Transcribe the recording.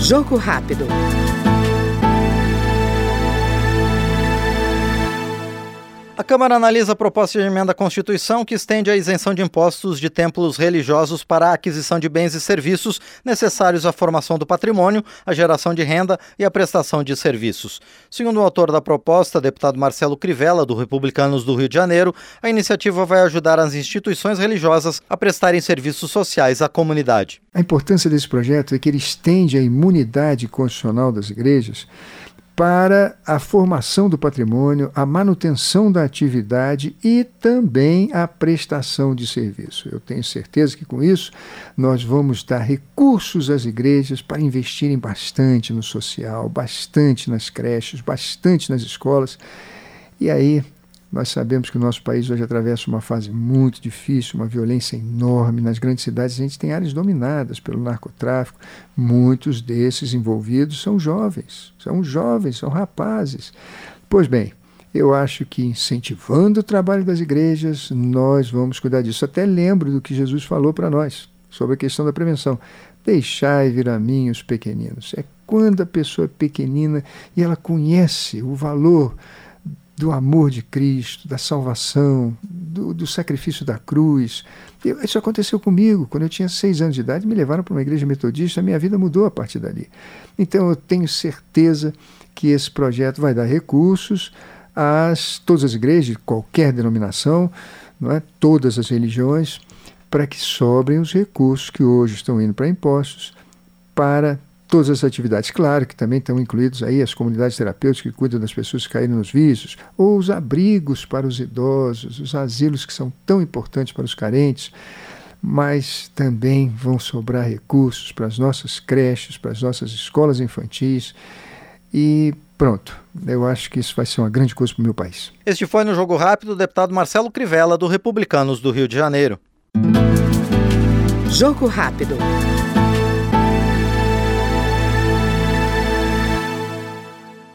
Jogo rápido. A Câmara analisa a proposta de emenda à Constituição que estende a isenção de impostos de templos religiosos para a aquisição de bens e serviços necessários à formação do patrimônio, à geração de renda e à prestação de serviços. Segundo o autor da proposta, deputado Marcelo Crivella, do Republicanos do Rio de Janeiro, a iniciativa vai ajudar as instituições religiosas a prestarem serviços sociais à comunidade. A importância desse projeto é que ele estende a imunidade constitucional das igrejas para a formação do patrimônio, a manutenção da atividade e também a prestação de serviço. Eu tenho certeza que com isso nós vamos dar recursos às igrejas para investirem bastante no social, bastante nas creches, bastante nas escolas. E aí nós sabemos que o nosso país hoje atravessa uma fase muito difícil, uma violência enorme. Nas grandes cidades, a gente tem áreas dominadas pelo narcotráfico. Muitos desses envolvidos são jovens, são jovens, são rapazes. Pois bem, eu acho que incentivando o trabalho das igrejas, nós vamos cuidar disso. Até lembro do que Jesus falou para nós sobre a questão da prevenção. Deixai vir a mim os pequeninos. É quando a pessoa é pequenina e ela conhece o valor do amor de Cristo, da salvação, do, do sacrifício da cruz. Eu, isso aconteceu comigo. Quando eu tinha seis anos de idade, me levaram para uma igreja metodista, minha vida mudou a partir dali. Então eu tenho certeza que esse projeto vai dar recursos às todas as igrejas, de qualquer denominação, não é? todas as religiões, para que sobrem os recursos que hoje estão indo para impostos para todas as atividades. Claro que também estão incluídos aí as comunidades terapêuticas que cuidam das pessoas que caíram nos vícios, ou os abrigos para os idosos, os asilos que são tão importantes para os carentes, mas também vão sobrar recursos para as nossas creches, para as nossas escolas infantis e pronto. Eu acho que isso vai ser uma grande coisa para o meu país. Este foi no Jogo Rápido o deputado Marcelo Crivella, do Republicanos do Rio de Janeiro. Jogo Rápido.